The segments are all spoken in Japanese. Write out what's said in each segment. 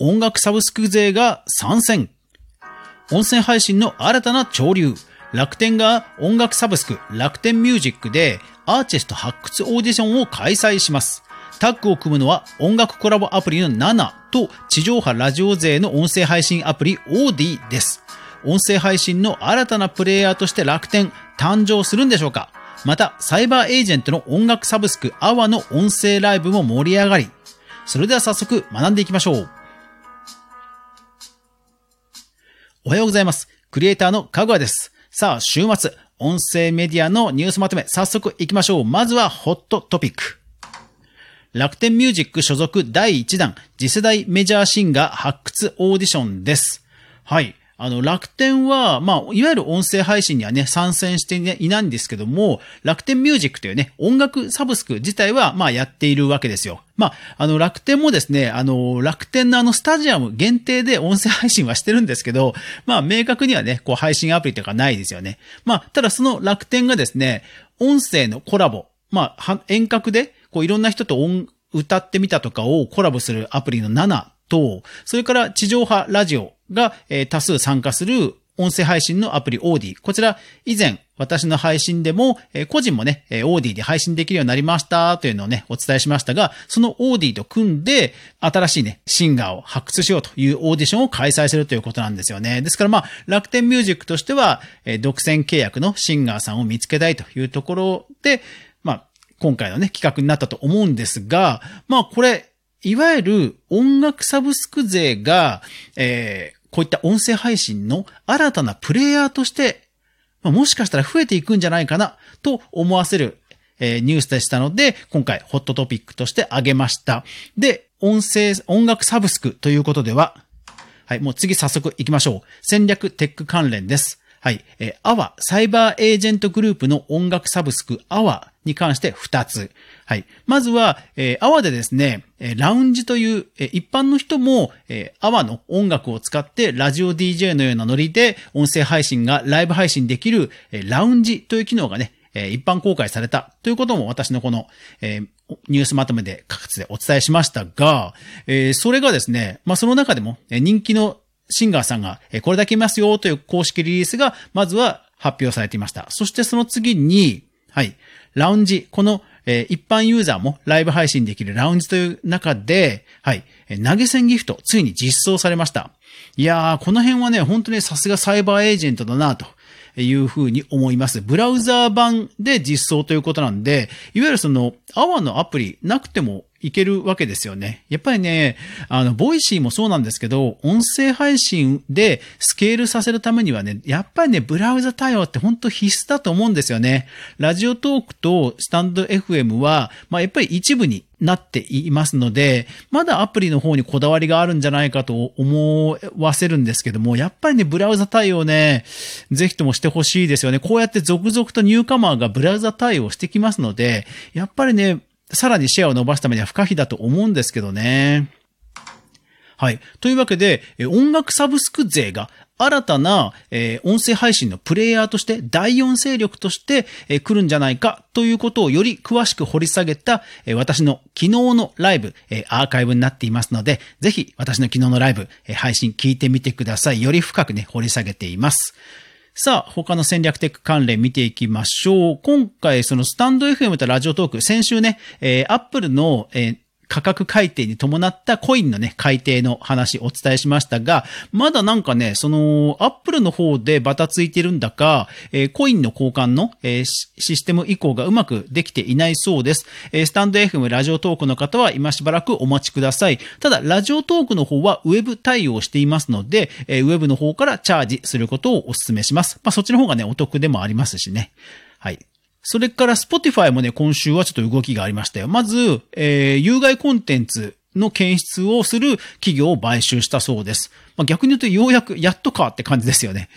音楽サブスク勢が参戦。音声配信の新たな潮流。楽天が音楽サブスク楽天ミュージックでアーティスト発掘オーディションを開催します。タッグを組むのは音楽コラボアプリの7と地上波ラジオ勢の音声配信アプリ OD です。音声配信の新たなプレイヤーとして楽天誕生するんでしょうかまた、サイバーエージェントの音楽サブスクアワの音声ライブも盛り上がり、それでは早速学んでいきましょう。おはようございます。クリエイターのかぐわです。さあ、週末、音声メディアのニュースまとめ、早速行きましょう。まずは、ホットトピック。楽天ミュージック所属第1弾、次世代メジャーシンガー発掘オーディションです。はい。あの、楽天は、まあ、いわゆる音声配信にはね、参戦していないんですけども、楽天ミュージックというね、音楽サブスク自体は、まあ、やっているわけですよ。まあ、あの、楽天もですね、あの、楽天のあの、スタジアム限定で音声配信はしてるんですけど、まあ、明確にはね、こう、配信アプリとかないですよね。まあ、ただその楽天がですね、音声のコラボ、まあ、遠隔で、こう、いろんな人と、歌ってみたとかをコラボするアプリの7と、それから地上波ラジオが、え多数参加する音声配信のアプリオーディ。こちら、以前、私の配信でも、え個人もね、えオーディで配信できるようになりましたというのをね、お伝えしましたが、そのオーディと組んで、新しいね、シンガーを発掘しようというオーディションを開催するということなんですよね。ですからまあ、楽天ミュージックとしては、え独占契約のシンガーさんを見つけたいというところで、まあ、今回のね、企画になったと思うんですが、まあこれ、いわゆる音楽サブスク税が、えー、こういった音声配信の新たなプレイヤーとして、ま、もしかしたら増えていくんじゃないかなと思わせる、えー、ニュースでしたので、今回ホットトピックとして挙げました。で、音声、音楽サブスクということでは、はい、もう次早速行きましょう。戦略テック関連です。はい。えー、アワ、サイバーエージェントグループの音楽サブスクアワに関して2つ。はい。まずは、えー、アワでですね、えラウンジという、えー、一般の人も、えー、アワの音楽を使ってラジオ DJ のようなノリで音声配信がライブ配信できる、えー、ラウンジという機能がね、えー、一般公開されたということも私のこの、えー、ニュースまとめで、各地でお伝えしましたが、えー、それがですね、まあ、その中でも、えー、人気のシンガーさんが、えこれだけいますよという公式リリースが、まずは発表されていました。そしてその次に、はい、ラウンジ、この、え一般ユーザーもライブ配信できるラウンジという中で、はい、投げ銭ギフト、ついに実装されました。いやー、この辺はね、本当にさすがサイバーエージェントだなと。いうふうに思います。ブラウザー版で実装ということなんで、いわゆるその、アワーのアプリなくてもいけるわけですよね。やっぱりね、あの、 Voicy もそうなんですけど、音声配信でスケールさせるためにはね、やっぱりね、ブラウザ対応って本当必須だと思うんですよね。 Radiotalk と stand.fm は、まあ、やっぱり一部になっていますので、まだアプリの方にこだわりがあるんじゃないかと思わせるんですけども、やっぱりね、ブラウザ対応ね、ぜひともしてほしいですよね。こうやって続々とニューカマーがブラウザ対応してきますので、やっぱりね、さらにシェアを伸ばすためには不可避だと思うんですけどね。はい。というわけで、音楽サブスク税が新たな、え、音声配信のプレイヤーとして、第四勢力として、え、来るんじゃないかということをより詳しく掘り下げた、え、私の昨日のライブ、え、アーカイブになっていますので、ぜひ私の昨日のライブ、え、配信聞いてみてください。より深くね、掘り下げています。さあ、他の戦略テック関連見ていきましょう。今回、そのスタンド FM とラジオトーク、先週ね、えー、Apple の、えー価格改定に伴ったコインのね、改定の話お伝えしましたが、まだなんかね、その、アップルの方でバタついてるんだか、えー、コインの交換の、えー、システム移行がうまくできていないそうです。えー、スタンド FM ラジオトークの方は今しばらくお待ちください。ただ、ラジオトークの方はウェブ対応していますので、えー、ウェブの方からチャージすることをお勧めします。まあ、そっちの方がね、お得でもありますしね。はい。それから Spotify もね、今週はちょっと動きがありましたよ。まず、えー、有害コンテンツの検出をする企業を買収したそうです。まあ、逆に言うとようやく、やっとかって感じですよね。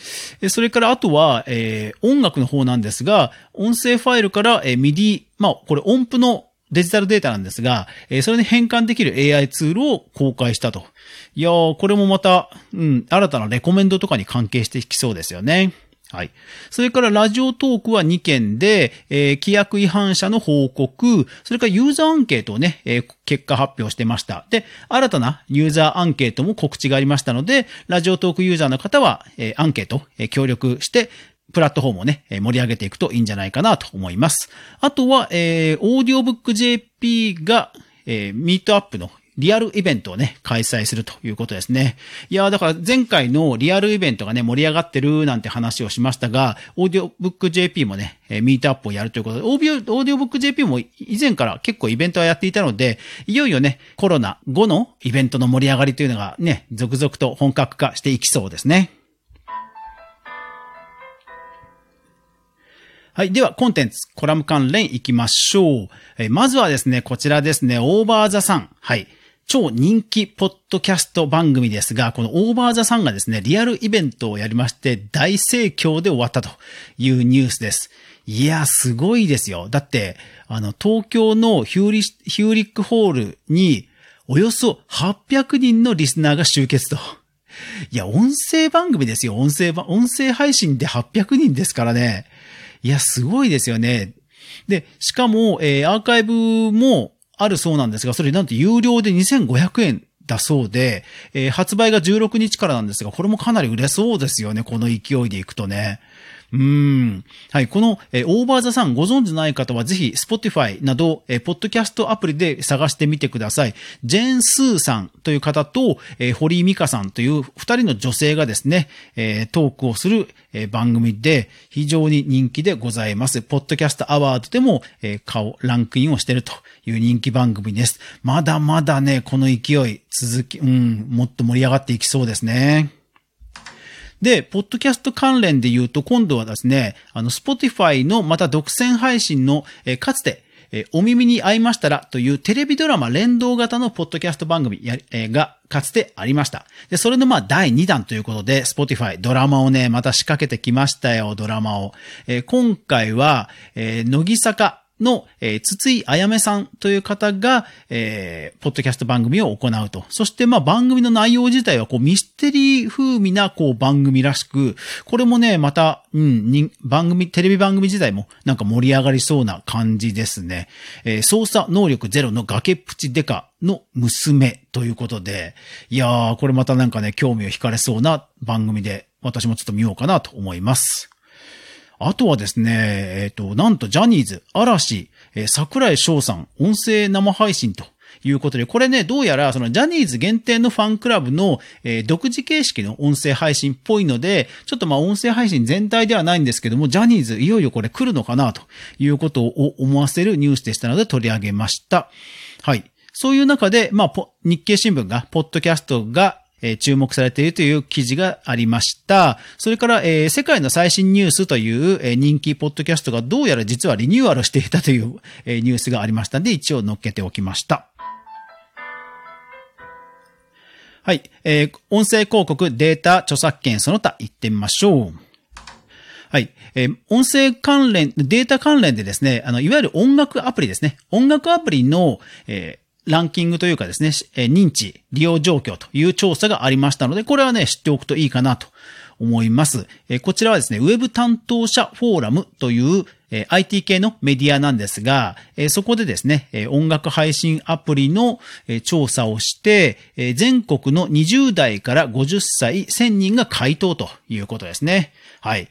それからあとは、えー、音楽の方なんですが、音声ファイルから、えー、MIDI、まあ、これ音符のデジタルデータなんですが、えー、それに変換できる AI ツールを公開したと。いやー、これもまた、うん、新たなレコメンドとかに関係してきそうですよね。はい。それから Radiotalk は2件で、えー、規約違反者の報告、それからユーザーアンケートをね、えー、結果発表してました。で、新たなユーザーアンケートも告知がありましたので、 Radiotalk ユーザーの方は、えー、アンケート、え、協力して、プラットフォームをね、盛り上げていくといいんじゃないかなと思います。あとは、えー、 audiobook.jp が、えー、ミートアップのリアルイベントをね、開催するということですね。いやだから前回のリアルイベントがね、盛り上がってるなんて話をしましたが、 audiobook.jp もね、えミートアップをやるということで、オーディオブック JP も以前から結構イベントはやっていたので、いよいよね、コロナ後のイベントの盛り上がりというのがね、続々と本格化していきそうですね。はい。では、コンテンツ、コラム関連行きましょう。えまずはですね、こちらですね、 OVER THE SUN。はい。超人気ポッドキャスト番組ですが、このオーバーザさんがですね、リアルイベントをやりまして、大盛況で終わったというニュースです。いや、すごいですよ。だって、あの、東京のヒューリヒューリックホールに、およそ800人のリスナーが集結と。いや、音声番組ですよ。音声音声配信で800人ですからね。いや、すごいですよね。で、しかも、えー、アーカイブも、あるそうなんですが、それなんと有料で2500円だそうで、えー、発売が16日からなんですが、これもかなり売れそうですよね、この勢いでいくとね。うん。はい。この、えー、オーバーザさんご存知ない方はぜひ、Spotify など、えー、ポッドキャストアプリで探してみてください。ジェーン・スーさんという方と、えー、堀井美香さんという二人の女性がですね、えー、トークをする、えー、番組で非常に人気でございます。ポッドキャストアワードでも、えー、顔、ランクインをしているという人気番組です。まだまだね、この勢い続き、うん、もっと盛り上がっていきそうですね。で、ポッドキャスト関連で言うと、今度はですね、あの、 Spotify のまた独占配信の、えー、かつて、えー、お耳に合いましたらというテレビドラマ連動型のポッドキャスト番組や、えー、がかつてありました。で、それのまあ第2弾ということで、 Spotify ドラマをね、また仕掛けてきましたよ、ドラマを。えー、今回は、えー、乃木坂の、えー、筒井あやめさんという方が、えー、ポッドキャスト番組を行うと。そして、まあ、番組の内容自体は、こう、ミステリー風味な、こう、番組らしく、これもね、また、うん、に、番組、テレビ番組自体も、なんか盛り上がりそうな感じですね。えー、操作能力ゼロの崖っぷちデカの娘ということで、いやー、これまたなんかね、興味を惹かれそうな番組で、私もちょっと見ようかなと思います。あとはですね、えっ、ー、と、なんとジャニーズ、嵐、え、桜井翔さん、音声生配信ということで、これね、どうやら、そのジャニーズ限定のファンクラブの、えー、独自形式の音声配信っぽいので、ちょっとまあ音声配信全体ではないんですけども、ジャニーズいよいよこれ来るのかなということを思わせるニュースでしたので取り上げました。はい。そういう中で、まあ、日経新聞が、ポッドキャストが、えー、注目されているという記事がありました。それから、えー、世界の最新ニュースという、えー、人気ポッドキャストがどうやら実はリニューアルしていたという、えー、ニュースがありましたので、一応載っけておきました。はい。えー、音声広告データ著作権その他行ってみましょう。はい。えー、音声関連、データ関連でですね、あの、いわゆる音楽アプリですね。音楽アプリの、えーランキングというかですね、認知、利用状況という調査がありましたので、これはね、知っておくといいかなと思います。こちらはですね、ウェブ担当者フォーラムという IT 系のメディアなんですが、そこでですね、音楽配信アプリの調査をして、全国の20代から50歳1000人が回答ということですね。はい。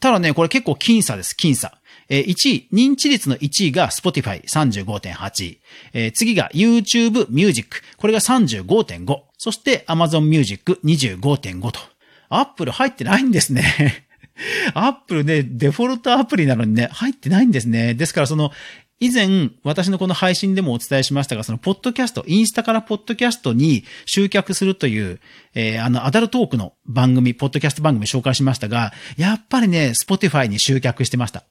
ただね、これ結構僅差です、僅差。1位、認知率の1位が Spotify 35.8、え、次が YouTube Music、これが35.5、そして Amazon Music25.5 とアップル。入ってないんですね。アップルね、デフォルトアプリなのにね、入ってないんですね。ですからその、以前、私のこの配信でもお伝えしましたが、その、ポッドキャスト、インスタからポッドキャストに集客するという、えー、あの、アダルトークの番組、ポッドキャスト番組紹介しましたが、やっぱりね、 Spotify に集客してました。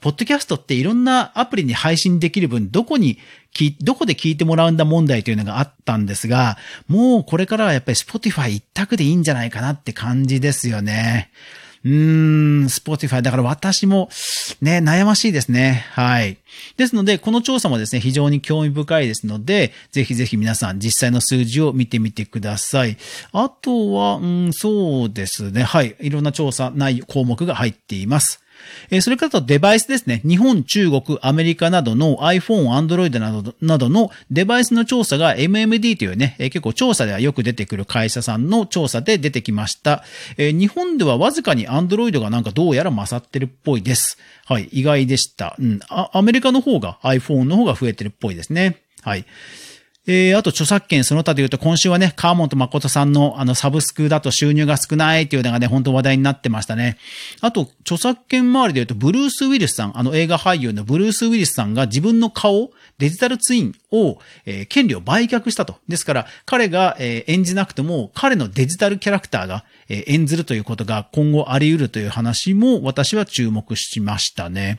ポッドキャストっていろんなアプリに配信できる分、どこに、どこで聞いてもらうんだ問題というのがあったんですが、もうこれからはやっぱり Spotify 一択でいいんじゃないかなって感じですよね。うーん、 Spotify。だから私も、ね、悩ましいですね。はい。ですので、この調査もですね、非常に興味深いですので、ぜひぜひ皆さん実際の数字を見てみてください。あとは、うん、そうですね。はい。いろんな調査内項目が入っています。えそれからとデバイスですね。日本、中国、アメリカなどの iPhone、Android などなどのデバイスの調査が MMD というね、え結構調査ではよく出てくる会社さんの調査で出てきました。え日本ではわずかに Android がなんかどうやら勝ってるっぽいです。はい、意外でした。うん、アメリカの方が iPhone の方が増えてるっぽいですね。はい。えー、あと著作権その他で言うと今週はね、川本誠さんのあのサブスクだと収入が少ないっていうのがね、本当話題になってましたね。あと、著作権周りで言うと、ブルース・ウィリスさん、あの映画俳優のブルース・ウィリスさんが自分の顔、デジタルツインを、えー、権利を売却したと。ですから、彼が、えー、演じなくても、彼のデジタルキャラクターが、え、演ずるということが今後あり得るという話も私は注目しましたね。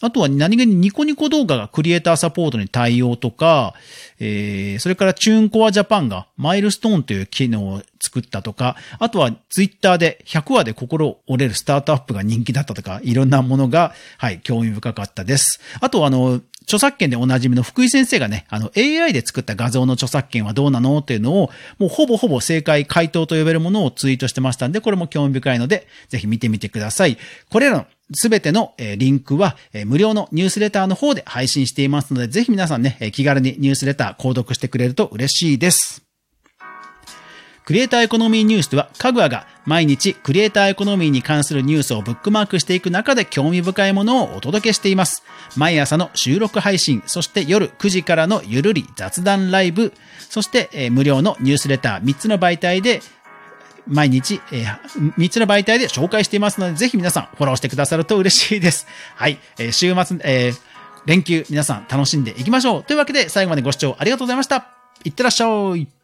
あとは何気にニコニコ動画がクリエイターサポートに対応とか、えー、それからチューンコアジャパンがマイルストーンという機能を作ったとか、あとはツイッターで100話で心折れるスタートアップが人気だったとか、いろんなものが、はい、興味深かったです。あとあの、著作権でおなじみの福井先生がね、あの AI で作った画像の著作権はどうなのっていうのを、もうほぼほぼ正解回答と呼べるものをツイートしてましたんで、これも興味深いので、ぜひ見てみてください。これらのすべてのリンクは無料のニュースレターの方で配信していますので、ぜひ皆さんね、気軽にニュースレター購読してくれると嬉しいです。クリエイターエコノミーニュースでは、かぐわが毎日クリエイターエコノミーに関するニュースをブックマークしていく中で興味深いものをお届けしています。毎朝の収録配信、そして夜9時からのゆるり雑談ライブ、そして、無料のニュースレター3つの媒体で毎日、えー、3つの媒体で紹介していますので、ぜひ皆さんフォローしてくださると嬉しいです。はい。えー、週末、えー、連休皆さん楽しんでいきましょう。というわけで最後までご視聴ありがとうございました。いってらっしゃい。